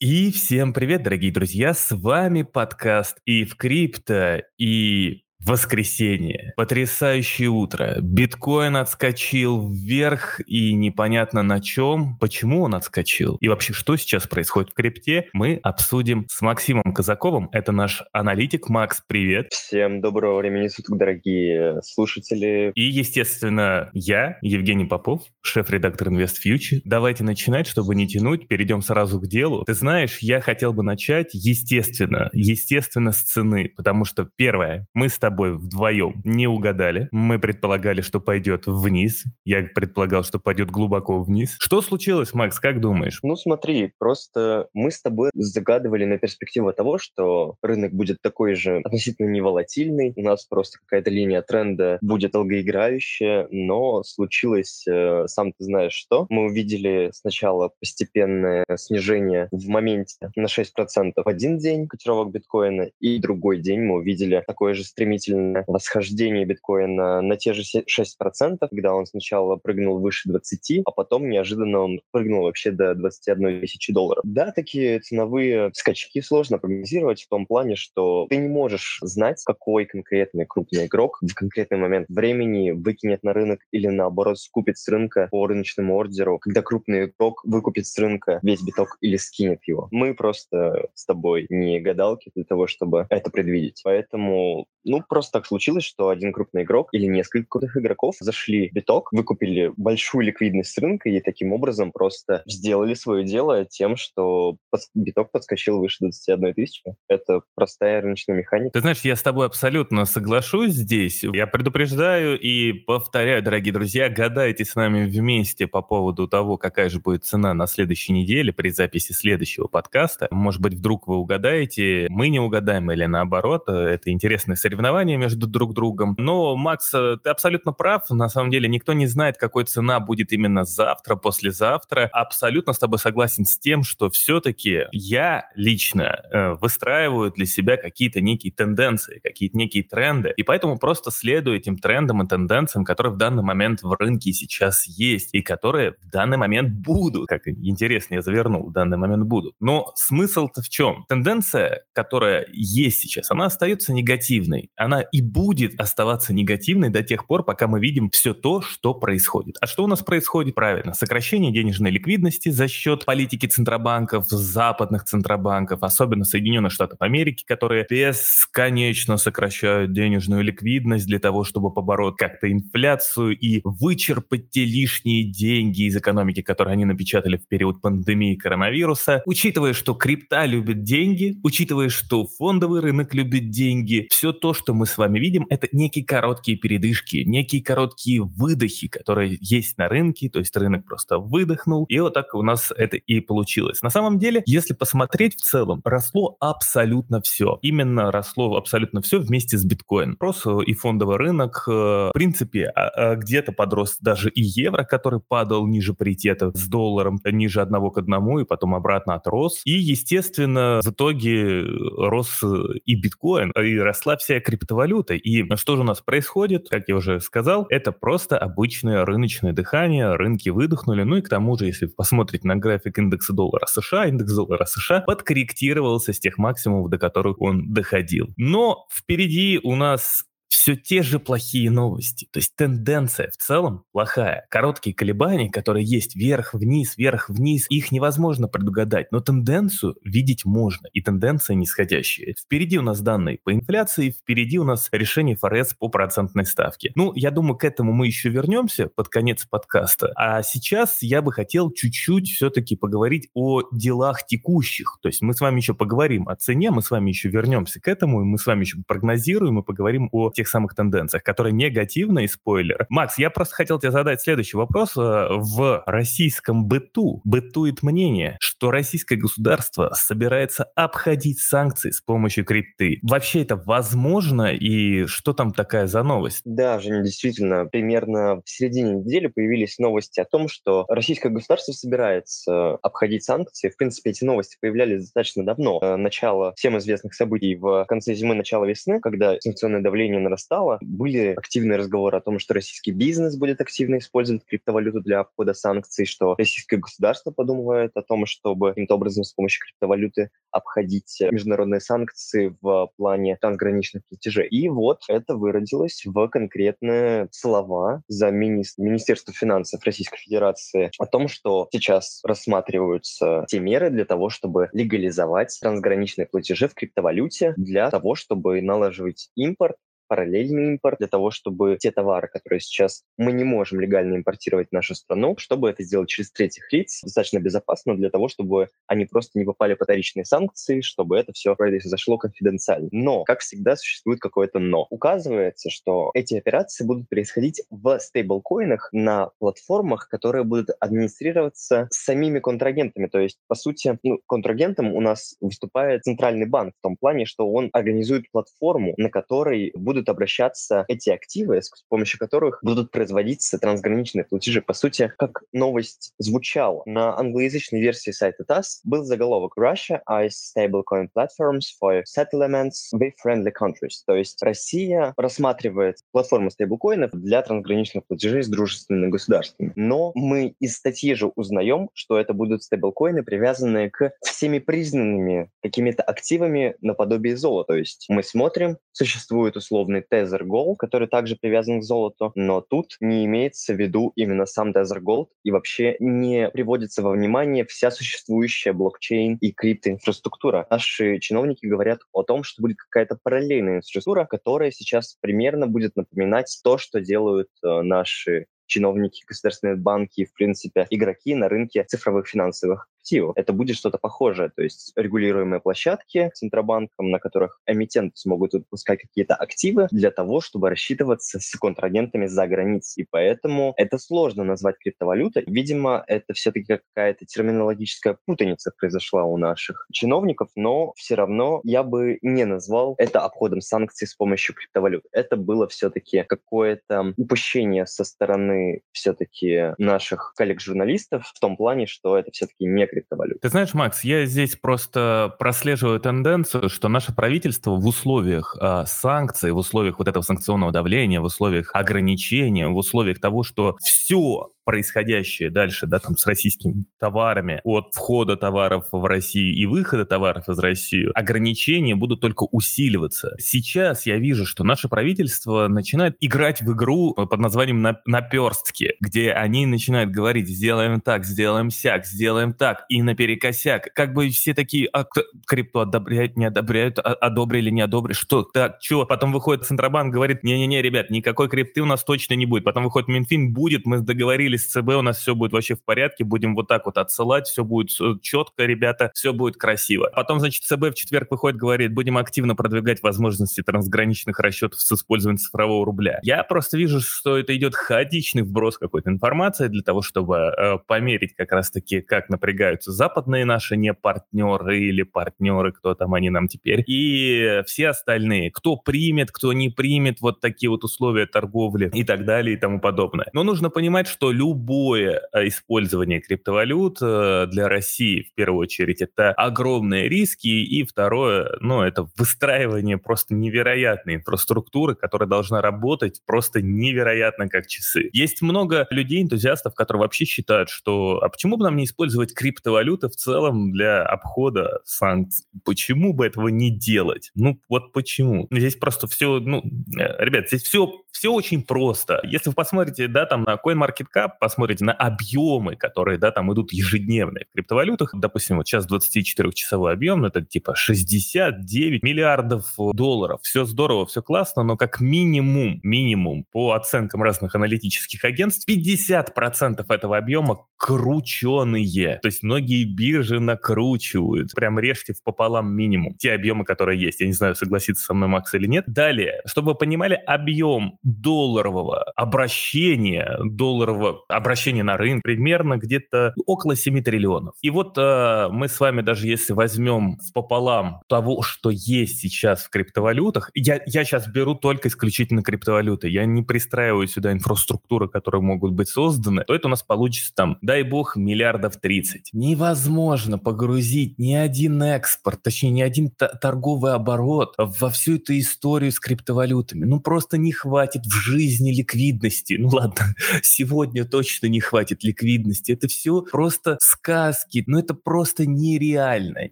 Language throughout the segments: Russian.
И всем привет, дорогие друзья! С вами подкаст и в крипто, и Воскресенье. Потрясающее утро. Биткоин отскочил вверх и непонятно на чем. Почему он отскочил? И вообще, что сейчас происходит в крипте, мы обсудим с Максимом Казаковым. Это наш аналитик. Макс, привет. Всем доброго времени суток, дорогие слушатели. И, естественно, я, Евгений Попов, шеф-редактор InvestFuture. Давайте начинать, чтобы не тянуть. Перейдем сразу к делу. Ты знаешь, я хотел бы начать, естественно, естественно, с цены. Потому что, первое, мы с тобой тобой вдвоем не угадали. Мы предполагали, что пойдет вниз. Я предполагал, что пойдет глубоко вниз. Что случилось, Макс, как думаешь? Ну смотри, просто мы с тобой загадывали на перспективу того, что рынок будет такой же относительно неволатильный. У нас просто какая-то линия тренда будет долгоиграющая, но случилось, э, сам ты знаешь что. Мы увидели сначала постепенное снижение в моменте на 6% в один день котировок биткоина, и другой день мы увидели такое же стремительное стремительное восхождение биткоина на те же 6%, когда он сначала прыгнул выше 20, а потом неожиданно он прыгнул вообще до 21 тысячи долларов. Да, такие ценовые скачки сложно прогнозировать в том плане, что ты не можешь знать, какой конкретный крупный игрок в конкретный момент времени выкинет на рынок или наоборот скупит с рынка по рыночному ордеру, когда крупный игрок выкупит с рынка весь биток или скинет его. Мы просто с тобой не гадалки для того, чтобы это предвидеть. Поэтому, ну, просто так случилось, что один крупный игрок или несколько крутых игроков зашли в биток, выкупили большую ликвидность рынка и таким образом просто сделали свое дело тем, что биток подскочил выше 21 тысячи. Это простая рыночная механика. Ты знаешь, я с тобой абсолютно соглашусь здесь. Я предупреждаю и повторяю, дорогие друзья, гадайте с нами вместе по поводу того, какая же будет цена на следующей неделе при записи следующего подкаста. Может быть, вдруг вы угадаете, мы не угадаем или наоборот. Это интересное соревнование соревнования между друг другом. Но, Макс, э, ты абсолютно прав. На самом деле никто не знает, какой цена будет именно завтра, послезавтра. Абсолютно с тобой согласен с тем, что все-таки я лично э, выстраиваю для себя какие-то некие тенденции, какие-то некие тренды. И поэтому просто следую этим трендам и тенденциям, которые в данный момент в рынке сейчас есть и которые в данный момент будут. Как интересно я завернул, в данный момент будут. Но смысл-то в чем? Тенденция, которая есть сейчас, она остается негативной. Она она и будет оставаться негативной до тех пор, пока мы видим все то, что происходит. А что у нас происходит? Правильно, сокращение денежной ликвидности за счет политики центробанков, западных центробанков, особенно Соединенных Штатов Америки, которые бесконечно сокращают денежную ликвидность для того, чтобы побороть как-то инфляцию и вычерпать те лишние деньги из экономики, которые они напечатали в период пандемии коронавируса. Учитывая, что крипта любит деньги, учитывая, что фондовый рынок любит деньги, все то, что мы с вами видим, это некие короткие передышки, некие короткие выдохи, которые есть на рынке, то есть рынок просто выдохнул, и вот так у нас это и получилось. На самом деле, если посмотреть в целом, росло абсолютно все. Именно росло абсолютно все вместе с биткоин. Рос и фондовый рынок, э, в принципе, а, а где-то подрос даже и евро, который падал ниже паритета с долларом, ниже одного к одному, и потом обратно отрос. И, естественно, в итоге рос и биткоин, и росла вся крипто криптовалюты. И что же у нас происходит? Как я уже сказал, это просто обычное рыночное дыхание, рынки выдохнули. Ну и к тому же, если посмотреть на график индекса доллара США, индекс доллара США подкорректировался с тех максимумов, до которых он доходил. Но впереди у нас все те же плохие новости. То есть тенденция в целом плохая. Короткие колебания, которые есть вверх-вниз, вверх-вниз, их невозможно предугадать, но тенденцию видеть можно, и тенденция нисходящая. Впереди у нас данные по инфляции, впереди у нас решение ФРС по процентной ставке. Ну, я думаю, к этому мы еще вернемся под конец подкаста. А сейчас я бы хотел чуть-чуть все-таки поговорить о делах текущих. То есть мы с вами еще поговорим о цене, мы с вами еще вернемся к этому, и мы с вами еще прогнозируем и поговорим о тех самых тенденциях, которые негативные, спойлер. Макс, я просто хотел тебе задать следующий вопрос. Э, в российском быту бытует мнение, что российское государство собирается обходить санкции с помощью крипты. Вообще это возможно и что там такая за новость? Да, Женя, действительно, примерно в середине недели появились новости о том, что российское государство собирается обходить санкции. В принципе, эти новости появлялись достаточно давно. Э, начало всем известных событий в конце зимы, начало весны, когда санкционное давление на нарастала. Были активные разговоры о том, что российский бизнес будет активно использовать криптовалюту для обхода санкций, что российское государство подумывает о том, чтобы каким-то образом с помощью криптовалюты обходить международные санкции в плане трансграничных платежей. И вот это выродилось в конкретные слова за мини Министерство финансов Российской Федерации о том, что сейчас рассматриваются те меры для того, чтобы легализовать трансграничные платежи в криптовалюте для того, чтобы налаживать импорт параллельный импорт для того, чтобы те товары, которые сейчас мы не можем легально импортировать в нашу страну, чтобы это сделать через третьих лиц, достаточно безопасно для того, чтобы они просто не попали под вторичные санкции, чтобы это все произошло конфиденциально. Но, как всегда, существует какое-то но. Указывается, что эти операции будут происходить в стейблкоинах на платформах, которые будут администрироваться самими контрагентами. То есть, по сути, ну, контрагентом у нас выступает центральный банк в том плане, что он организует платформу, на которой будут будут обращаться эти активы, с помощью которых будут производиться трансграничные платежи. По сути, как новость звучала, на англоязычной версии сайта TASS был заголовок «Russia eyes stablecoin platforms for settlements with friendly countries». То есть Россия рассматривает платформы стейблкоинов для трансграничных платежей с дружественными государствами. Но мы из статьи же узнаем, что это будут стейблкоины, привязанные к всеми признанными какими-то активами наподобие золота. То есть мы смотрим, существует условно условный Tether Gold, который также привязан к золоту, но тут не имеется в виду именно сам Tether Gold и вообще не приводится во внимание вся существующая блокчейн и криптоинфраструктура. Наши чиновники говорят о том, что будет какая-то параллельная инфраструктура, которая сейчас примерно будет напоминать то, что делают э, наши чиновники, государственные банки, в принципе, игроки на рынке цифровых финансовых активов. Это будет что-то похожее, то есть регулируемые площадки Центробанком, на которых эмитенты смогут выпускать какие-то активы для того, чтобы рассчитываться с контрагентами за границей. И поэтому это сложно назвать криптовалютой. Видимо, это все-таки какая-то терминологическая путаница произошла у наших чиновников, но все равно я бы не назвал это обходом санкций с помощью криптовалют. Это было все-таки какое-то упущение со стороны все-таки наших коллег-журналистов в том плане, что это все-таки не криптовалют. Ты знаешь, Макс, я здесь просто прослеживаю тенденцию, что наше правительство в условиях э, санкций, в условиях вот этого санкционного давления, в условиях ограничения, в условиях того, что все происходящее дальше, да, там с российскими товарами, от входа товаров в Россию и выхода товаров из России, ограничения будут только усиливаться. Сейчас я вижу, что наше правительство начинает играть в игру под названием наперстки, где они начинают говорить, сделаем так, сделаем сяк, сделаем так, и наперекосяк. Как бы все такие, а крипту одобряют, не одобряют, а, одобрили, не одобрили, что так, что? Потом выходит Центробанк, говорит, не-не-не, ребят, никакой крипты у нас точно не будет. Потом выходит Минфин, будет, мы договорились с ЦБ, у нас все будет вообще в порядке, будем вот так вот отсылать, все будет четко, ребята, все будет красиво. Потом, значит, ЦБ в четверг выходит, говорит, будем активно продвигать возможности трансграничных расчетов с использованием цифрового рубля. Я просто вижу, что это идет хаотичный вброс какой-то информации для того, чтобы э, померить как раз-таки, как напрягаются западные наши не партнеры или партнеры, кто там они нам теперь, и все остальные, кто примет, кто не примет вот такие вот условия торговли и так далее и тому подобное. Но нужно понимать, что любое э, использование криптовалют э, для России, в первую очередь, это огромные риски, и второе, ну, это выстраивание просто невероятной инфраструктуры, которая должна работать просто невероятно как часы. Есть много людей, энтузиастов, которые вообще считают, что а почему бы нам не использовать криптовалюты в целом для обхода санкций? Почему бы этого не делать? Ну, вот почему? Здесь просто все, ну, э, ребят, здесь все, все очень просто. Если вы посмотрите, да, там на CoinMarketCap, посмотрите на объемы, которые, да, там идут ежедневные в криптовалютах, допустим, вот сейчас 24-часовой объем, это типа 69 миллиардов долларов. Все здорово, все классно, но как минимум, минимум, по оценкам разных аналитических агентств, 50% этого объема крученые. То есть многие биржи накручивают. Прям режьте в пополам минимум те объемы, которые есть. Я не знаю, согласится со мной Макс или нет. Далее, чтобы вы понимали объем долларового обращения, долларового обращения на рынок примерно где-то около 7 триллионов. И вот э, мы с вами даже если возьмем пополам того, что есть сейчас в криптовалютах, я, я сейчас беру только исключительно криптовалюты, я не пристраиваю сюда инфраструктуры, которые могут быть созданы, то это у нас получится там, дай бог, миллиардов 30. Невозможно погрузить ни один экспорт, точнее, ни один торговый оборот во всю эту историю с криптовалютами. Ну, просто не хватит в жизни ликвидности. Ну, ладно, сегодня точно не хватит ликвидности. Это все просто сказки. Но это просто нереально.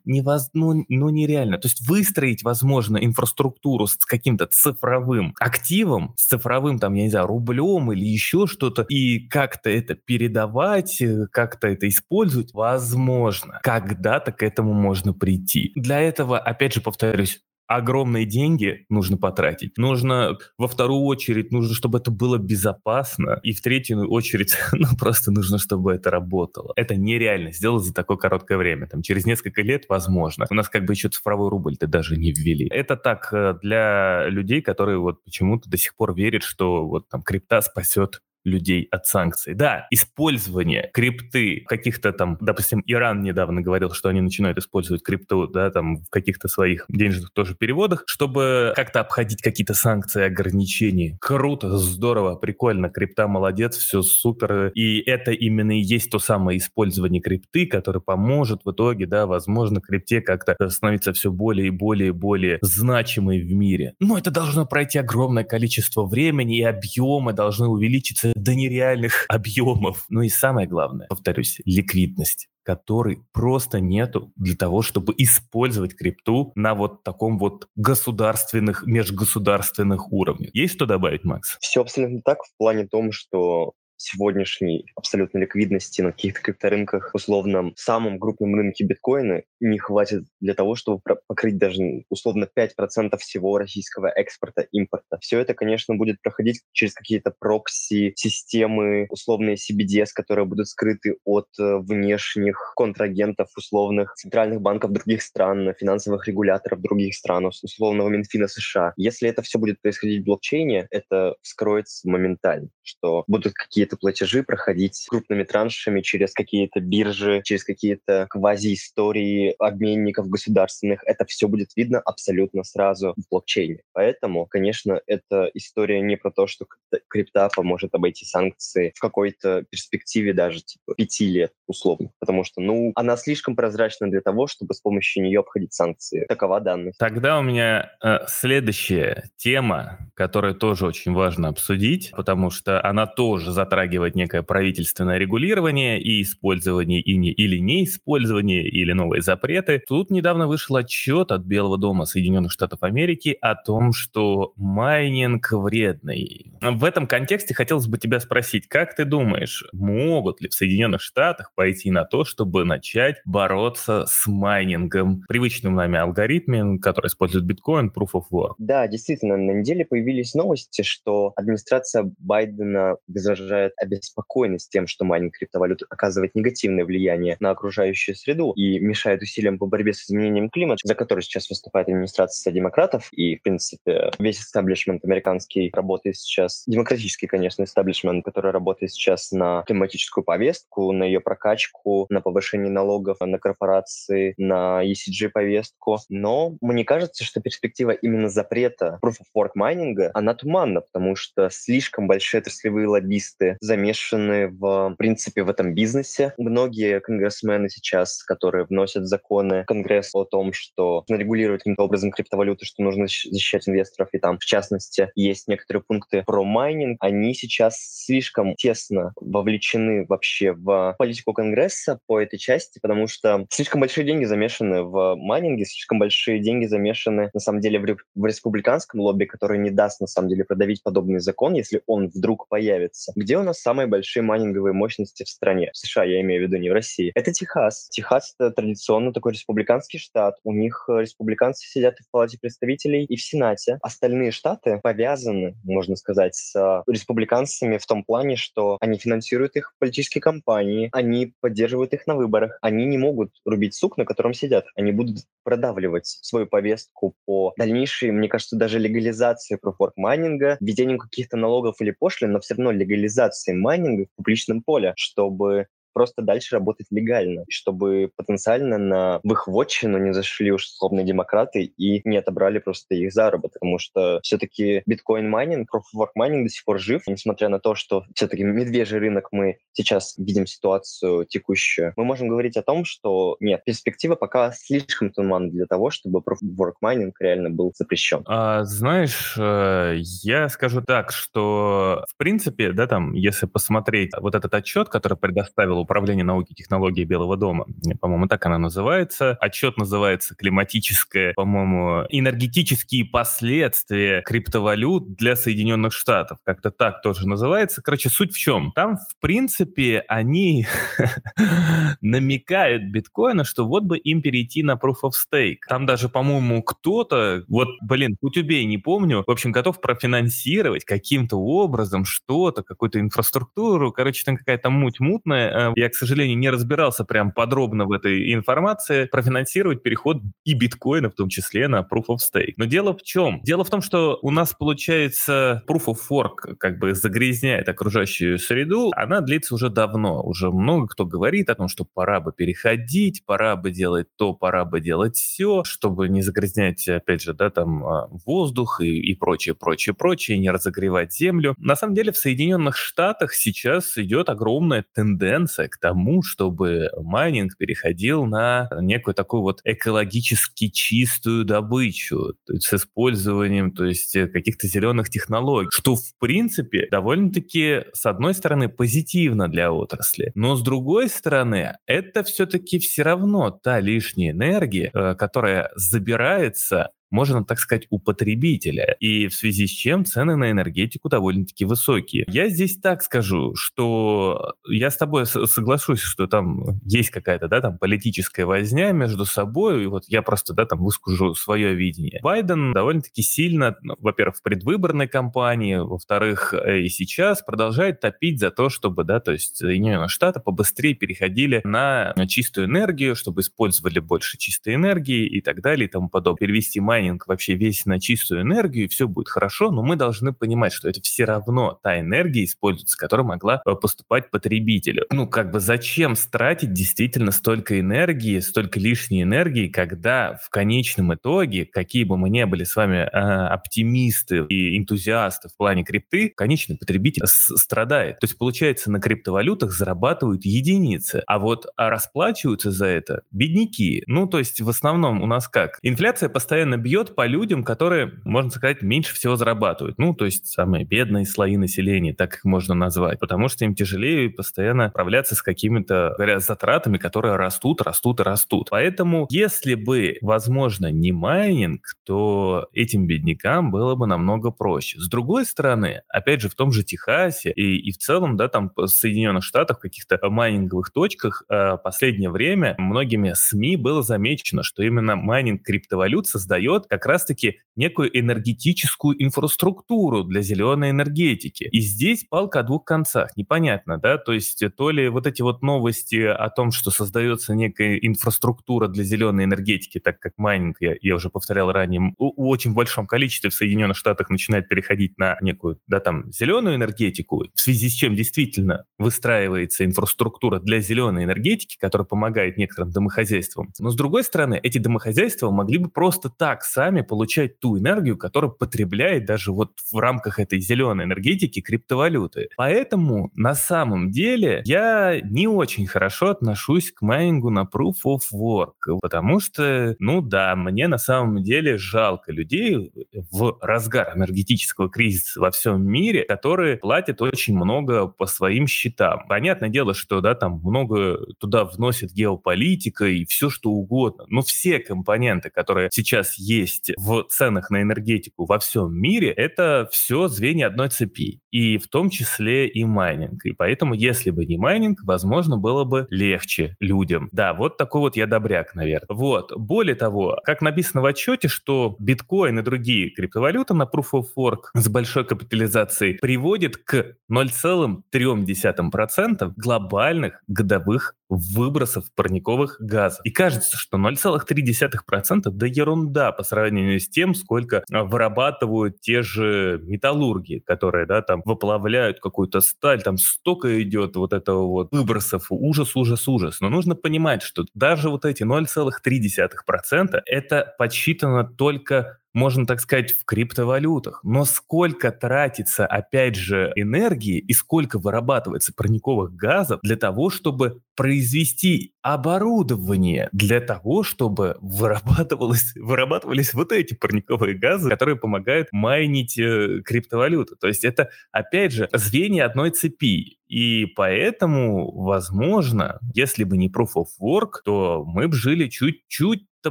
Невоз... Ну, ну, нереально. То есть выстроить, возможно, инфраструктуру с каким-то цифровым активом, с цифровым, там, я не знаю, рублем или еще что-то, и как-то это передавать, э, как-то это использовать, возможно. Когда-то к этому можно прийти. Для этого, опять же, повторюсь, огромные деньги нужно потратить. Нужно, во вторую очередь, нужно, чтобы это было безопасно. И в третью очередь, ну, просто нужно, чтобы это работало. Это нереально сделать за такое короткое время. Там, через несколько лет возможно. У нас как бы еще цифровой рубль-то даже не ввели. Это так э, для людей, которые вот почему-то до сих пор верят, что вот там крипта спасет людей от санкций. Да, использование крипты каких-то там, допустим, Иран недавно говорил, что они начинают использовать крипту, да, там в каких-то своих денежных тоже переводах, чтобы как-то обходить какие-то санкции, ограничения. Круто, здорово, прикольно, крипта молодец, все супер. И это именно и есть то самое использование крипты, которое поможет в итоге, да, возможно, крипте как-то становиться все более и более и более значимой в мире. Но это должно пройти огромное количество времени, и объемы должны увеличиться до нереальных объемов. Ну и самое главное, повторюсь, ликвидность которой просто нету для того, чтобы использовать крипту на вот таком вот государственных, межгосударственных уровнях. Есть что добавить, Макс? Все абсолютно так в плане том, что сегодняшней абсолютной ликвидности на каких-то крипторынках, условном самом крупном рынке биткоина, не хватит для того, чтобы покрыть даже условно 5% всего российского экспорта, импорта. Все это, конечно, будет проходить через какие-то прокси-системы, условные CBDS, которые будут скрыты от э, внешних контрагентов, условных центральных банков других стран, финансовых регуляторов других стран, условного Минфина США. Если это все будет происходить в блокчейне, это вскроется моментально, что будут какие-то какие-то платежи проходить крупными траншами через какие-то биржи, через какие-то квази-истории обменников государственных. Это все будет видно абсолютно сразу в блокчейне. Поэтому, конечно, эта история не про то, что крипта поможет обойти санкции в какой-то перспективе даже типа пяти лет условно. Потому что, ну, она слишком прозрачна для того, чтобы с помощью нее обходить санкции. Такова данность. Тогда у меня э, следующая тема, которую тоже очень важно обсудить, потому что она тоже затрагивает некое правительственное регулирование и использование и не, или не использование, или новые запреты. Тут недавно вышел отчет от Белого дома Соединенных Штатов Америки о том, что майнинг вредный. В этом контексте хотелось бы тебя спросить, как ты думаешь, могут ли в Соединенных Штатах пойти на то, чтобы начать бороться с майнингом, привычным нами алгоритме, который использует биткоин, Proof of Work? Да, действительно, на неделе появились новости, что администрация Байдена выражает обеспокоенность тем, что майнинг криптовалют оказывает негативное влияние на окружающую среду и мешает усилиям по борьбе с изменением климата, за который сейчас выступает администрация демократов. И, в принципе, весь истаблишмент американский работает сейчас, демократический, конечно, истаблишмент, который работает сейчас на климатическую повестку, на ее прокачку, на повышение налогов на корпорации, на ESG-повестку. Но мне кажется, что перспектива именно запрета Proof of Work майнинга, она туманна, потому что слишком большие отраслевые лоббисты замешаны в, в принципе в этом бизнесе. Многие конгрессмены сейчас, которые вносят законы в Конгресс о том, что нужно регулировать каким-то образом криптовалюты, что нужно защищать инвесторов, и там, в частности, есть некоторые пункты про майнинг, они сейчас слишком тесно вовлечены вообще в политику Конгресса по этой части, потому что слишком большие деньги замешаны в майнинге, слишком большие деньги замешаны, на самом деле, в, в республиканском лобби, который не даст, на самом деле, продавить подобный закон, если он вдруг появится. Где у нас самые большие майнинговые мощности в стране? В США, я имею в виду, не в России. Это Техас. Техас — это традиционно такой республиканский штат. У них э, республиканцы сидят и в Палате представителей, и в Сенате. Остальные штаты повязаны, можно сказать, с республиканцами в том плане, что они финансируют их политические кампании, они поддерживают их на выборах. Они не могут рубить сук, на котором сидят. Они будут продавливать свою повестку по дальнейшей, мне кажется, даже легализации proof майнинга, введению каких-то налогов или пошлин, но все равно легализации майнинга в публичном поле, чтобы просто дальше работать легально, чтобы потенциально на в их вотчину не зашли уж условные демократы и не отобрали просто их заработок, потому что все-таки биткоин-майнинг, proof-of-work майнинг до сих пор жив, несмотря на то, что все-таки медвежий рынок мы сейчас видим ситуацию текущую. Мы можем говорить о том, что нет, перспектива пока слишком туманна для того, чтобы proof-of-work майнинг реально был запрещен. А, знаешь, э, я скажу так, что в принципе, да, там, если посмотреть вот этот отчет, который предоставил управления науки и технологий Белого дома. По-моему, так она называется. Отчет называется «Климатическое, по-моему, энергетические последствия криптовалют для Соединенных Штатов». Как-то так тоже называется. Короче, суть в чем? Там, в принципе, они намекают биткоина, что вот бы им перейти на Proof of Stake. Там даже, по-моему, кто-то, вот, блин, путь убей, не помню, в общем, готов профинансировать каким-то образом что-то, какую-то инфраструктуру. Короче, там какая-то муть мутная. Я, к сожалению, не разбирался прям подробно в этой информации, профинансировать переход и биткоина в том числе на Proof of Stake. Но дело в чем? Дело в том, что у нас получается Proof of Work как бы загрязняет окружающую среду, она длится уже давно. Уже много кто говорит о том, что пора бы переходить, пора бы делать то, пора бы делать все, чтобы не загрязнять, опять же, да, там а, воздух и, и прочее, прочее, прочее, не разогревать землю. На самом деле в Соединенных Штатах сейчас идет огромная тенденция к тому, чтобы майнинг переходил на некую такую вот экологически чистую добычу, то есть с использованием то есть, э, каких-то зеленых технологий, что в принципе довольно-таки с одной стороны позитивно для отрасли, но с другой стороны это все-таки все равно та лишняя энергия, э, которая забирается можно так сказать, у потребителя, и в связи с чем цены на энергетику довольно-таки высокие. Я здесь так скажу, что я с тобой соглашусь, что там есть какая-то, да, там политическая возня между собой, и вот я просто, да, там выскажу свое видение. Байден довольно-таки сильно, ну, во-первых, в предвыборной кампании, во-вторых, э, и сейчас продолжает топить за то, чтобы, да, то есть Соединенные Штаты побыстрее переходили на чистую энергию, чтобы использовали больше чистой энергии и так далее и тому подобное. Перевести май майнинг вообще весь на чистую энергию, и все будет хорошо, но мы должны понимать, что это все равно та энергия используется, которая могла э, поступать потребителю. Ну, как бы зачем тратить действительно столько энергии, столько лишней энергии, когда в конечном итоге, какие бы мы ни были с вами э, оптимисты и энтузиасты в плане крипты, конечный потребитель страдает. То есть, получается, на криптовалютах зарабатывают единицы, а вот а расплачиваются за это бедняки. Ну, то есть, в основном у нас как? Инфляция постоянно бьет по людям, которые, можно сказать, меньше всего зарабатывают. Ну, то есть самые бедные слои населения, так их можно назвать. Потому что им тяжелее постоянно справляться с какими-то, затратами, которые растут, растут и растут. Поэтому, если бы, возможно, не майнинг, то этим беднякам было бы намного проще. С другой стороны, опять же, в том же Техасе и, и в целом, да, там в Соединенных Штатах, в каких-то майнинговых точках, э, последнее время многими СМИ было замечено, что именно майнинг криптовалют создает создает как раз-таки некую энергетическую инфраструктуру для зеленой энергетики. И здесь палка о двух концах. Непонятно, да? То есть то ли вот эти вот новости о том, что создается некая инфраструктура для зеленой энергетики, так как майнинг, я, я уже повторял ранее, в очень большом количестве в Соединенных Штатах начинает переходить на некую, да, там, зеленую энергетику, в связи с чем действительно выстраивается инфраструктура для зеленой энергетики, которая помогает некоторым домохозяйствам. Но с другой стороны, эти домохозяйства могли бы просто так сами получать ту энергию, которую потребляет даже вот в рамках этой зеленой энергетики криптовалюты. Поэтому на самом деле я не очень хорошо отношусь к майнингу на Proof of Work, потому что, ну да, мне на самом деле жалко людей в разгар энергетического кризиса во всем мире, которые платят очень много по своим счетам. Понятное дело, что да, там много туда вносит геополитика и все что угодно, но все компоненты, которые сейчас есть в ценах на энергетику во всем мире, это все звенья одной цепи. И в том числе и майнинг. И поэтому, если бы не майнинг, возможно, было бы легче людям. Да, вот такой вот я добряк, наверное. Вот. Более того, как написано в отчете, что биткоин и другие криптовалюты на Proof of Work с большой капитализацией приводит к 0,3% глобальных годовых выбросов парниковых газов. И кажется, что 0,3% да ерунда по сравнению с тем, сколько а, вырабатывают те же металлурги, которые, да, там выплавляют какую-то сталь, там столько идет вот этого вот выбросов, ужас, ужас, ужас. Но нужно понимать, что даже вот эти 0,3% это подсчитано только можно так сказать, в криптовалютах. Но сколько тратится, опять же, энергии и сколько вырабатывается парниковых газов для того, чтобы произвести оборудование для того, чтобы вырабатывалось, вырабатывались вот эти парниковые газы, которые помогают майнить э, криптовалюты. То есть это, опять же, звенья одной цепи. И поэтому, возможно, если бы не Proof of Work, то мы бы жили чуть-чуть то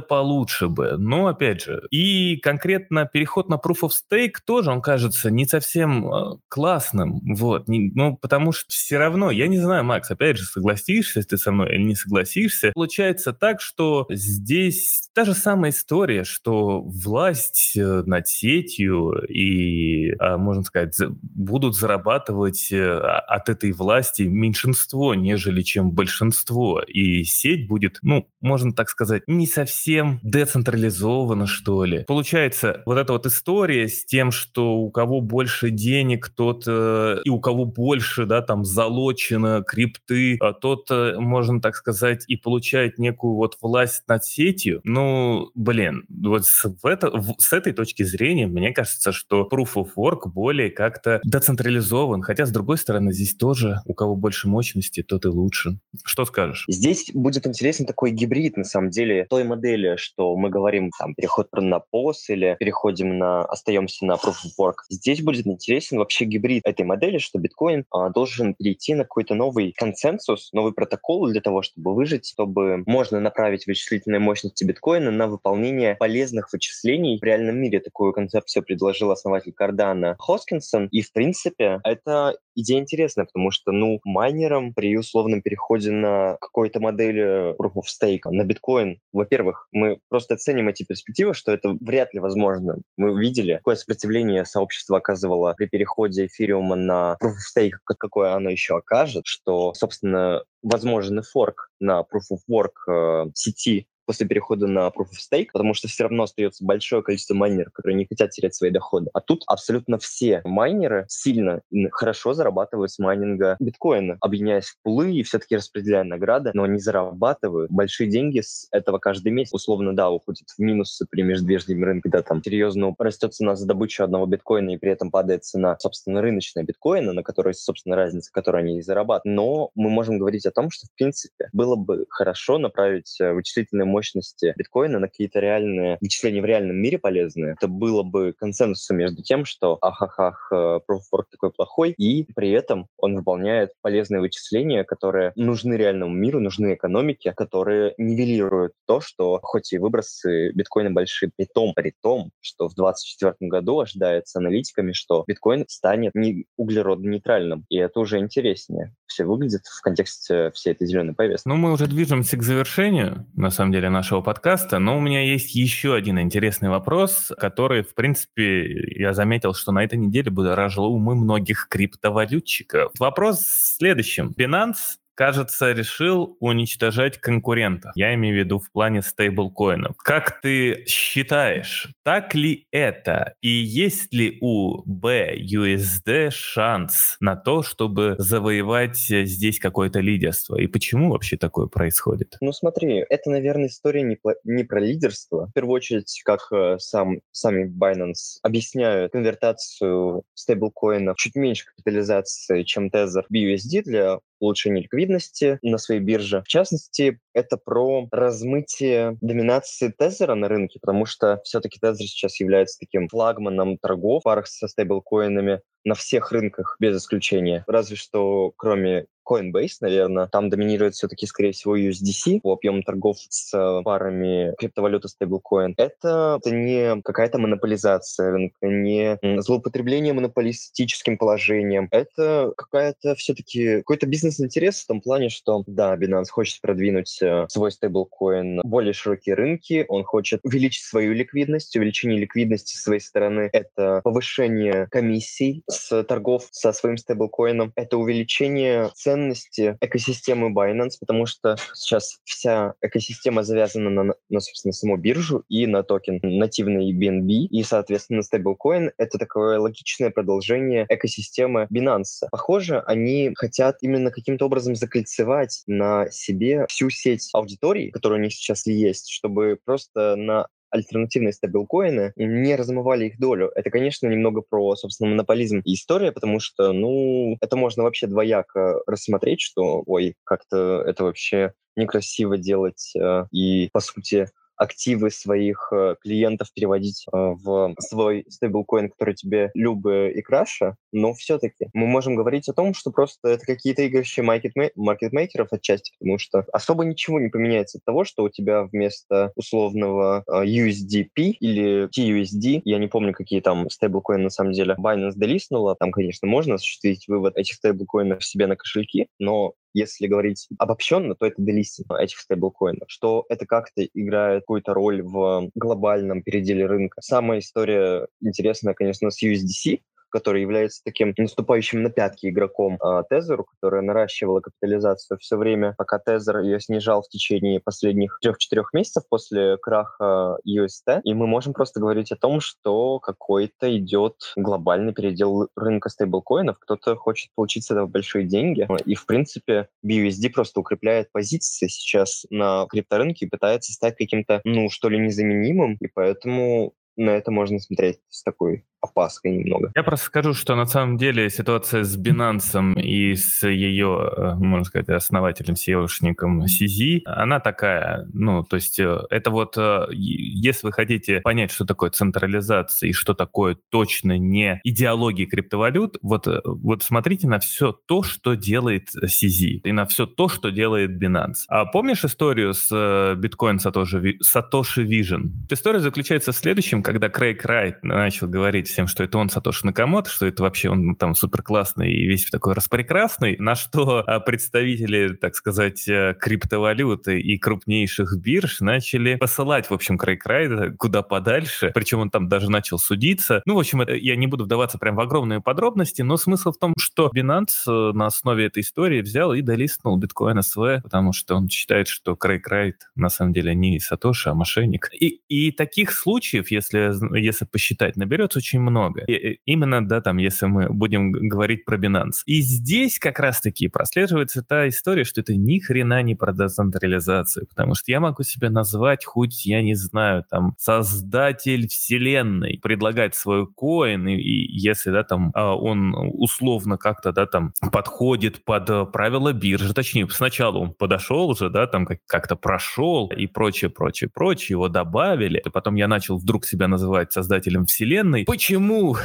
получше бы. Но, опять же, и конкретно переход на Proof of Stake тоже, он кажется не совсем э, классным. Вот. Не, ну, потому что все равно, я не знаю, Макс, опять же, согласишься ты со мной или не согласишься. Получается так, что здесь та же самая история, что власть э, над сетью и, а, можно сказать, будут зарабатывать э, от этой власти меньшинство, нежели чем большинство. И сеть будет, ну, можно так сказать, не совсем совсем децентрализовано, что ли. Получается, вот эта вот история с тем, что у кого больше денег, тот э, и у кого больше, да, там, залочено крипты, а тот, э, можно так сказать, и получает некую вот власть над сетью. Ну, блин, вот с, это, с этой точки зрения, мне кажется, что Proof of Work более как-то децентрализован. Хотя, с другой стороны, здесь тоже у кого больше мощности, тот и лучше. Что скажешь? Здесь будет интересен такой гибрид, на самом деле, той модели, модели, что мы говорим там переход на POS или переходим на, остаемся на Proof of Work. Здесь будет интересен вообще гибрид этой модели, что биткоин а, должен перейти на какой-то новый консенсус, новый протокол для того, чтобы выжить, чтобы можно направить вычислительные мощности биткоина на выполнение полезных вычислений в реальном мире. Такую концепцию предложил основатель Кардана Хоскинсон. И, в принципе, это идея интересная, потому что, ну, майнерам при условном переходе на какой-то модели Proof of Stake, на биткоин, во-первых, мы просто оценим эти перспективы, что это вряд ли возможно. Мы видели, какое сопротивление сообщество оказывало при переходе эфириума на Proof of Stake, какое оно еще окажет, что, собственно, возможен форк на Proof of Work э, сети после перехода на Proof of Stake, потому что все равно остается большое количество майнеров, которые не хотят терять свои доходы. А тут абсолютно все майнеры сильно и хорошо зарабатывают с майнинга биткоина, объединяясь в пулы и все-таки распределяя награды, но они зарабатывают большие деньги с этого каждый месяц. Условно, да, уходит в минусы при междвежном рынке, когда там серьезно растет цена за добычу одного биткоина и при этом падает цена, собственно, рыночная биткоина, на которой, собственно, разница, которую они и зарабатывают. Но мы можем говорить о том, что, в принципе, было бы хорошо направить э, вычислительные мощности биткоина на какие-то реальные вычисления в реальном мире полезные, это было бы консенсусом между тем, что ахахах, Proof of Work такой плохой, и при этом он выполняет полезные вычисления, которые нужны реальному миру, нужны экономике, которые нивелируют то, что хоть и выбросы биткоина большие, при том, при том, что в 2024 году ожидается аналитиками, что биткоин станет не углеродонейтральным, и это уже интереснее все выглядит в контексте всей этой зеленой повестки. Ну, мы уже движемся к завершению, на самом деле, нашего подкаста, но у меня есть еще один интересный вопрос, который, в принципе, я заметил, что на этой неделе будоражил умы многих криптовалютчиков. Вопрос в следующем. Binance кажется, решил уничтожать конкурентов. Я имею в виду в плане стейблкоинов. Как ты считаешь, так ли это? И есть ли у BUSD шанс на то, чтобы завоевать здесь какое-то лидерство? И почему вообще такое происходит? Ну смотри, это, наверное, история не, не про лидерство. В первую очередь, как э, сам, сами Binance объясняют конвертацию стейблкоинов чуть меньше капитализации, чем Tether BUSD для улучшение ликвидности на своей бирже. В частности, это про размытие доминации Тезера на рынке, потому что все-таки Тезер сейчас является таким флагманом торгов в парах со стейблкоинами на всех рынках без исключения. Разве что кроме Coinbase, наверное. Там доминирует все-таки, скорее всего, USDC по объему торгов с парами криптовалюты стейблкоин. Это, это не какая-то монополизация рынка, не злоупотребление монополистическим положением. Это какая-то все-таки какой-то бизнес-интерес в том плане, что, да, Binance хочет продвинуть э, свой стейблкоин более широкие рынки, он хочет увеличить свою ликвидность, увеличение ликвидности с своей стороны — это повышение комиссий с торгов со своим стейблкоином, это увеличение ценности экосистемы Binance, потому что сейчас вся экосистема завязана на, на собственно, саму биржу и на токен нативный BNB, и, соответственно, стейблкоин — это такое логичное продолжение экосистемы Binance. Похоже, они хотят именно каким-то образом закольцевать на себе всю сеть аудитории, которая у них сейчас есть, чтобы просто на альтернативные стабилкоины не размывали их долю. Это, конечно, немного про, собственно, монополизм и история, потому что, ну, это можно вообще двояко рассмотреть, что, ой, как-то это вообще некрасиво делать, э, и, по сути, активы своих э, клиентов переводить э, в свой стейблкоин, который тебе любы и краша, но все-таки мы можем говорить о том, что просто это какие-то игрища маркетмейкеров отчасти, потому что особо ничего не поменяется от того, что у тебя вместо условного э, USDP или TUSD, я не помню, какие там стейблкоины на самом деле, Binance делистнула, там, конечно, можно осуществить вывод этих стейблкоинов себе на кошельки, но если говорить обобщенно, то это делистинг этих стейблкоинов, что это как-то играет какую-то роль в глобальном переделе рынка. Самая история интересная, конечно, с USDC, который является таким наступающим на пятки игроком э, Тезеру, которая наращивала капитализацию все время, пока Тезер ее снижал в течение последних трех-четырех месяцев после краха UST. И мы можем просто говорить о том, что какой-то идет глобальный передел рынка стейблкоинов. Кто-то хочет получить с этого большие деньги. И, в принципе, BUSD просто укрепляет позиции сейчас на крипторынке и пытается стать каким-то, ну, что ли, незаменимым. И поэтому на это можно смотреть с такой опаской немного. Я просто скажу, что на самом деле ситуация с Binance и с ее, э, можно сказать, основателем, SEOшником CZ, она такая, ну, то есть э, это вот, э, если вы хотите понять, что такое централизация и что такое точно не идеология криптовалют, вот, вот смотрите на все то, что делает CZ, и на все то, что делает Binance. А помнишь историю с Bitcoin Satoshi, Satoshi Vision? История заключается в следующем, когда Крейг Райт начал говорить всем, что это он Сатоши Накамото, что это вообще он там супер классный и весь такой распрекрасный, на что а, представители, так сказать, э, криптовалюты и крупнейших бирж начали посылать, в общем, Крейг Райда куда подальше, причем он там даже начал судиться. Ну, в общем, это, я не буду вдаваться прям в огромные подробности, но смысл в том, что Binance э, на основе этой истории взял и долистнул биткоин СВ, потому что он считает, что Крейг Райт на самом деле не Сатоши, а мошенник. И, и таких случаев, если, если посчитать, наберется очень очень много. И, именно, да, там, если мы будем говорить про Binance. И здесь как раз-таки прослеживается та история, что это ни хрена не про децентрализацию, потому что я могу себя назвать хоть, я не знаю, там, создатель вселенной, предлагать свой коин, и, и если, да, там, а, он условно как-то, да, там, подходит под э, правила биржи, точнее, сначала он подошел уже, да, там, как-то прошел и прочее, прочее, прочее, его добавили, и потом я начал вдруг себя называть создателем вселенной. Почему?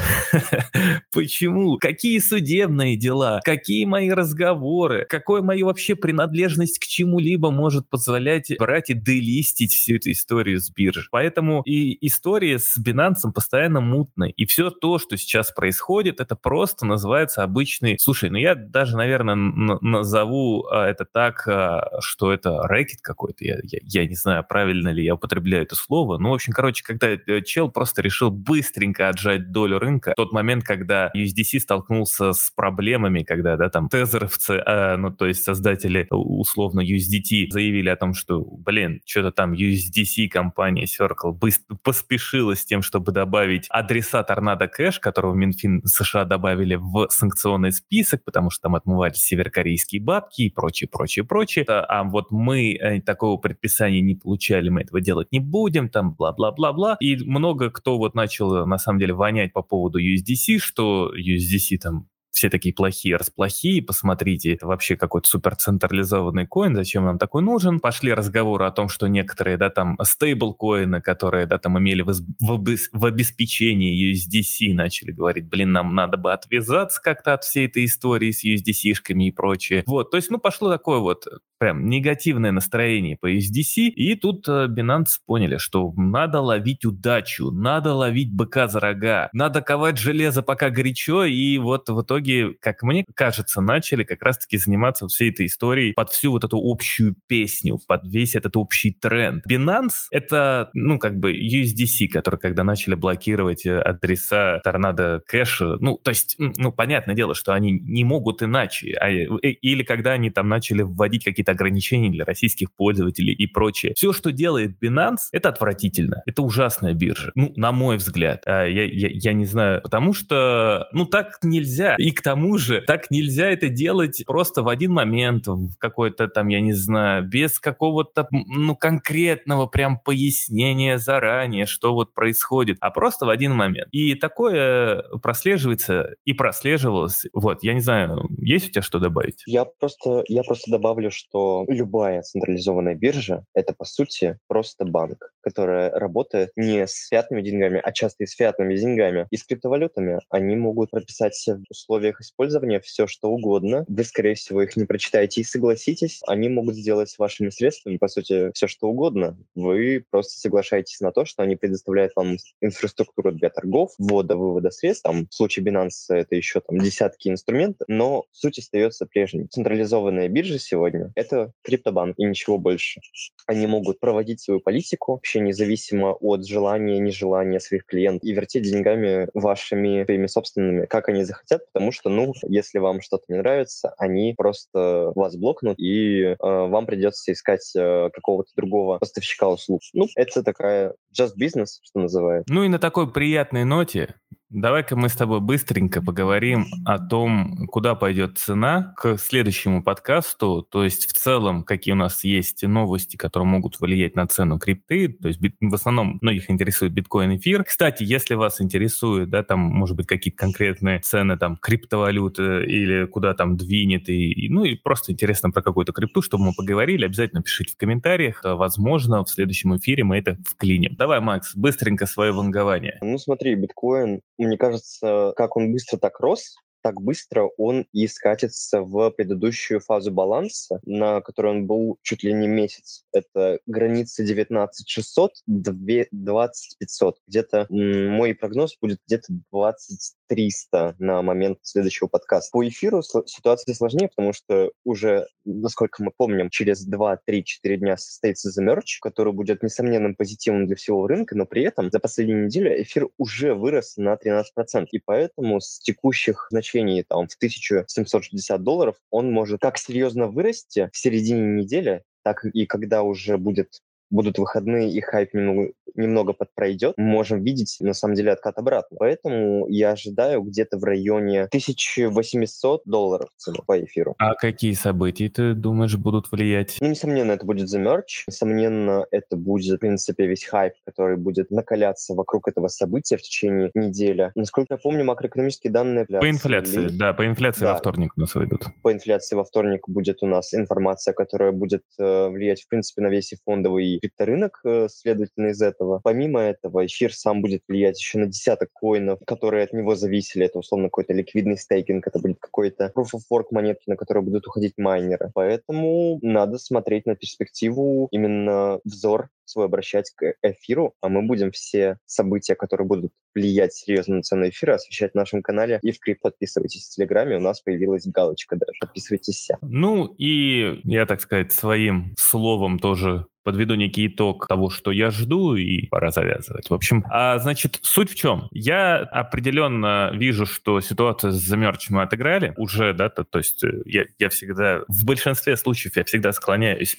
Почему? Какие судебные дела? Какие мои разговоры? Какой моя вообще принадлежность к чему-либо может позволять брать и делистить всю эту историю с биржи? Поэтому и история с Binance постоянно мутная. И все то, что сейчас происходит, это просто называется обычный... Слушай, ну я даже, наверное, назову а, это так, а, что это рэкет какой-то. Я, я, я не знаю, правильно ли я употребляю это слово. Ну, в общем, короче, когда э, чел просто решил быстренько отжать долю рынка. Тот момент, когда USDC столкнулся с проблемами, когда, да, там, тезеровцы, э, ну, то есть создатели условно USDT заявили о том, что, блин, что-то там USDC компания Circle быстро поспешила с тем, чтобы добавить адреса Торнадо Кэш, которого Минфин США добавили в санкционный список, потому что там отмывались северокорейские бабки и прочее, прочее, прочее. А вот мы э, такого предписания не получали, мы этого делать не будем, там, бла-бла-бла-бла. И много кто вот начал, на самом деле, вонять по поводу USDC, что USDC там все такие плохие, расплохие, посмотрите, это вообще какой-то суперцентрализованный коин, зачем нам такой нужен? Пошли разговоры о том, что некоторые, да, там, стейблкоины, которые, да, там, имели в, в, в обеспечении USDC, начали говорить, блин, нам надо бы отвязаться как-то от всей этой истории с USDC-шками и прочее. Вот, то есть, ну, пошло такое вот прям негативное настроение по USDC, и тут э, Binance поняли, что надо ловить удачу, надо ловить быка за рога, надо ковать железо пока горячо, и вот в итоге, как мне кажется, начали как раз-таки заниматься всей этой историей под всю вот эту общую песню, под весь этот общий тренд. Binance — это, ну, как бы USDC, который, когда начали блокировать э, адреса торнадо кэша, ну, то есть, ну, понятное дело, что они не могут иначе, а, э, или когда они там начали вводить какие-то ограничений для российских пользователей и прочее. Все, что делает Binance, это отвратительно. Это ужасная биржа. Ну, на мой взгляд. А, я, я, я не знаю, потому что, ну, так нельзя. И к тому же, так нельзя это делать просто в один момент, в какой-то там, я не знаю, без какого-то, ну, конкретного прям пояснения заранее, что вот происходит, а просто в один момент. И такое прослеживается и прослеживалось. Вот, я не знаю, есть у тебя что добавить? Я просто, я просто добавлю, что любая централизованная биржа — это, по сути, просто банк, которая работает не с фиатными деньгами, а часто и с фиатными деньгами. И с криптовалютами они могут прописать в условиях использования все, что угодно. Вы, скорее всего, их не прочитаете и согласитесь. Они могут сделать вашими средствами, по сути, все, что угодно. Вы просто соглашаетесь на то, что они предоставляют вам инфраструктуру для торгов, ввода, вывода средств. Там, в случае Binance это еще там десятки инструментов, но суть остается прежней. Централизованная биржа сегодня — это криптобанк и ничего больше. Они могут проводить свою политику вообще независимо от желания, нежелания своих клиентов и вертеть деньгами вашими, своими собственными, как они захотят, потому что, ну, если вам что-то не нравится, они просто вас блокнут, и э, вам придется искать э, какого-то другого поставщика услуг. Ну, это такая just business, что называют. Ну и на такой приятной ноте Давай-ка мы с тобой быстренько поговорим о том, куда пойдет цена к следующему подкасту, то есть в целом, какие у нас есть новости, которые могут влиять на цену крипты, то есть в основном многих интересует биткоин, эфир. Кстати, если вас интересует, да, там, может быть, какие-то конкретные цены, там, криптовалюты или куда там двинет, и, ну и просто интересно про какую-то крипту, чтобы мы поговорили, обязательно пишите в комментариях, возможно, в следующем эфире мы это вклиним. Давай, Макс, быстренько свое вангование. Ну смотри, биткоин мне кажется, как он быстро так рос, так быстро он и скатится в предыдущую фазу баланса, на которой он был чуть ли не месяц. Это граница 19600, 20500. Где-то мой прогноз будет где-то 20 300 на момент следующего подкаста. По эфиру ситуация сложнее, потому что уже, насколько мы помним, через 2, 3, 4 дня состоится Merge, который будет несомненным позитивом для всего рынка, но при этом за последнюю неделю эфир уже вырос на 13%. И поэтому с текущих значений там, в 1760 долларов он может как серьезно вырасти в середине недели, так и когда уже будет будут выходные и хайп немного, немного подпройдет, мы можем видеть, на самом деле, откат обратно. Поэтому я ожидаю где-то в районе 1800 долларов цену по эфиру. А какие события, ты думаешь, будут влиять? Ну, несомненно, это будет The Merge. Несомненно, это будет, в принципе, весь хайп, который будет накаляться вокруг этого события в течение недели. Насколько я помню, макроэкономические данные... По инфляции, ли... да, по инфляции да. во вторник у нас выйдут. По инфляции во вторник будет у нас информация, которая будет э, влиять, в принципе, на весь и фондовый крипторынок, э, следовательно, из этого. Помимо этого, эфир сам будет влиять еще на десяток коинов, которые от него зависели. Это, условно, какой-то ликвидный стейкинг, это будет какой-то proof of work монетки, на которые будут уходить майнеры. Поэтому надо смотреть на перспективу, именно взор свой обращать к эфиру, а мы будем все события, которые будут влиять серьезно на цену эфира, освещать в нашем канале и в Крип. Подписывайтесь в Телеграме, у нас появилась галочка даже. Подписывайтесь. Ну и я, так сказать, своим словом тоже подведу некий итог того, что я жду, и пора завязывать. В общем, а, значит, суть в чем? Я определенно вижу, что ситуация с замерч мы отыграли уже, да, то, то есть э, я, я всегда, в большинстве случаев я всегда склоняюсь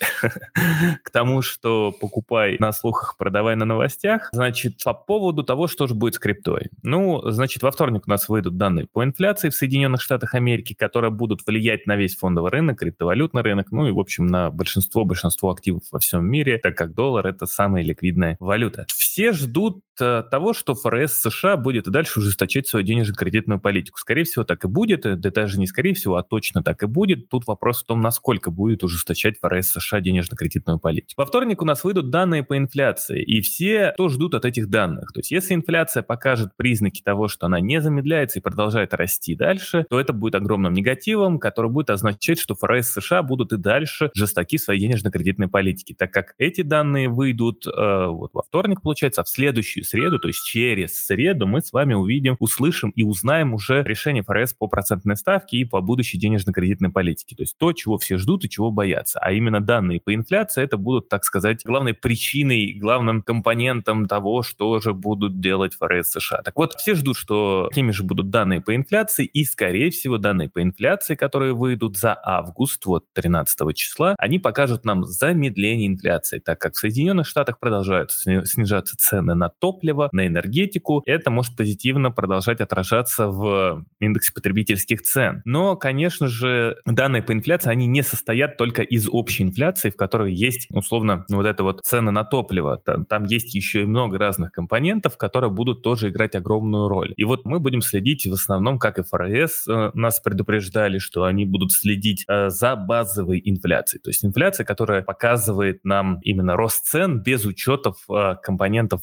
к тому, что покупай на слухах, продавай на новостях. Значит, по поводу того, что же будет с криптой. Ну, значит, во вторник у нас выйдут данные по инфляции в Соединенных Штатах Америки, которые будут влиять на весь фондовый рынок, криптовалютный рынок, ну и, в общем, на большинство, большинство активов во всем мире мире, так как доллар — это самая ликвидная валюта. Все ждут того, что ФРС США будет и дальше ужесточать свою денежно-кредитную политику. Скорее всего, так и будет, да даже не скорее всего, а точно так и будет. Тут вопрос в том, насколько будет ужесточать ФРС США денежно-кредитную политику. Во вторник у нас выйдут данные по инфляции, и все то ждут от этих данных. То есть если инфляция покажет признаки того, что она не замедляется и продолжает расти дальше, то это будет огромным негативом, который будет означать, что ФРС США будут и дальше жестоки своей денежно-кредитной политике, так как эти данные выйдут э, вот во вторник, получается, а в следующую среду, то есть через среду мы с вами увидим, услышим и узнаем уже решение ФРС по процентной ставке и по будущей денежно-кредитной политике. То есть то, чего все ждут и чего боятся. А именно данные по инфляции, это будут, так сказать, главной причиной, главным компонентом того, что же будут делать ФРС США. Так вот, все ждут, что какими же будут данные по инфляции, и, скорее всего, данные по инфляции, которые выйдут за август, вот 13 числа, они покажут нам замедление инфляции, так как в Соединенных Штатах продолжают снижаться цены на топливо, на энергетику. Это может позитивно продолжать отражаться в индексе потребительских цен. Но, конечно же, данные по инфляции, они не состоят только из общей инфляции, в которой есть, условно, вот это вот цены на топливо. Там, там есть еще и много разных компонентов, которые будут тоже играть огромную роль. И вот мы будем следить в основном, как и ФРС э, нас предупреждали, что они будут следить э, за базовой инфляцией. То есть инфляция, которая показывает нам именно рост цен без учетов э, компонентов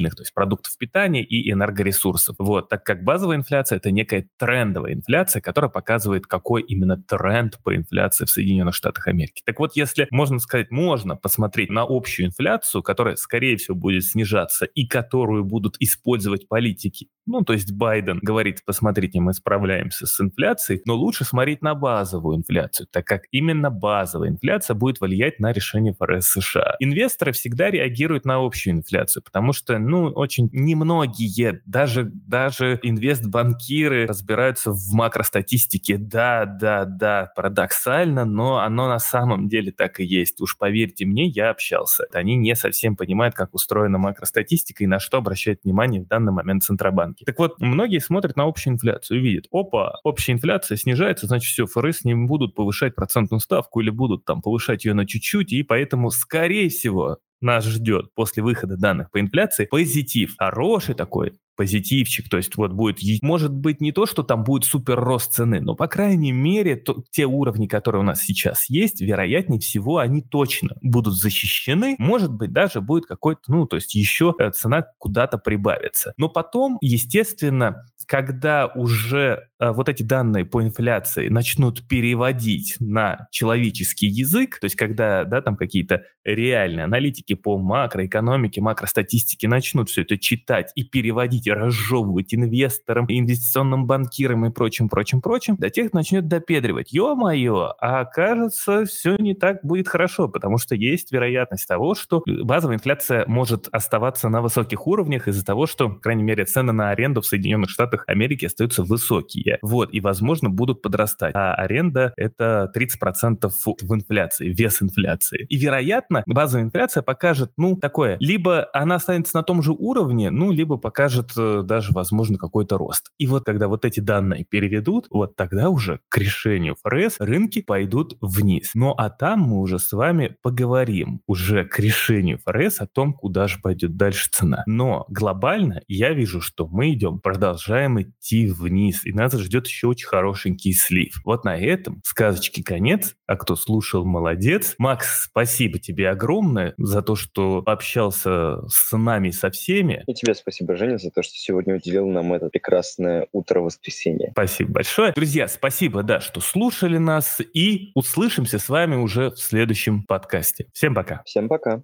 волатильных, то есть продуктов питания и энергоресурсов. Вот, так как базовая инфляция это некая трендовая инфляция, которая показывает, какой именно тренд по инфляции в Соединенных Штатах Америки. Так вот, если можно сказать, можно посмотреть на общую инфляцию, которая, скорее всего, будет снижаться и которую будут использовать политики, ну, то есть Байден говорит, посмотрите, мы справляемся с инфляцией, но лучше смотреть на базовую инфляцию, так как именно базовая инфляция будет влиять на решение ФРС США. Инвесторы всегда реагируют на общую инфляцию, потому что, ну, очень немногие, даже, даже инвестбанкиры разбираются в макростатистике. Да, да, да, парадоксально, но оно на самом деле так и есть. Уж поверьте мне, я общался. Они не совсем понимают, как устроена макростатистика и на что обращает внимание в данный момент Центробанки. Так вот, многие смотрят на общую инфляцию и видят, опа, общая инфляция снижается, значит, все, ФРС не будут повышать процентную ставку или будут там повышать ее на чуть-чуть, и поэтому, скорее всего, нас ждет после выхода данных по инфляции позитив. Хороший такой, позитивчик, то есть вот будет, может быть не то, что там будет супер рост цены, но по крайней мере то, те уровни, которые у нас сейчас есть, вероятнее всего они точно будут защищены, может быть даже будет какой-то, ну то есть еще э, цена куда-то прибавится. Но потом, естественно, когда уже э, вот эти данные по инфляции начнут переводить на человеческий язык, то есть когда, да, там какие-то реальные аналитики по макроэкономике, макростатистике начнут все это читать и переводить разжевывать инвесторам, инвестиционным банкирам и прочим, прочим, прочим, до тех начнет допедривать. Ё-моё, а кажется, все не так будет хорошо, потому что есть вероятность того, что базовая инфляция может оставаться на высоких уровнях из-за того, что, по крайней мере, цены на аренду в Соединенных Штатах Америки остаются высокие. Вот, и, возможно, будут подрастать. А аренда — это 30% в инфляции, вес инфляции. И, вероятно, базовая инфляция покажет, ну, такое, либо она останется на том же уровне, ну, либо покажет даже, возможно, какой-то рост. И вот когда вот эти данные переведут, вот тогда уже к решению ФРС рынки пойдут вниз. Ну а там мы уже с вами поговорим уже к решению ФРС о том, куда же пойдет дальше цена. Но глобально я вижу, что мы идем, продолжаем идти вниз, и нас ждет еще очень хорошенький слив. Вот на этом сказочки конец, а кто слушал, молодец. Макс, спасибо тебе огромное за то, что общался с нами, со всеми. И тебе спасибо, Женя, за то, что сегодня уделил нам это прекрасное утро воскресенья. Спасибо большое. Друзья, спасибо, да, что слушали нас, и услышимся с вами уже в следующем подкасте. Всем пока. Всем пока.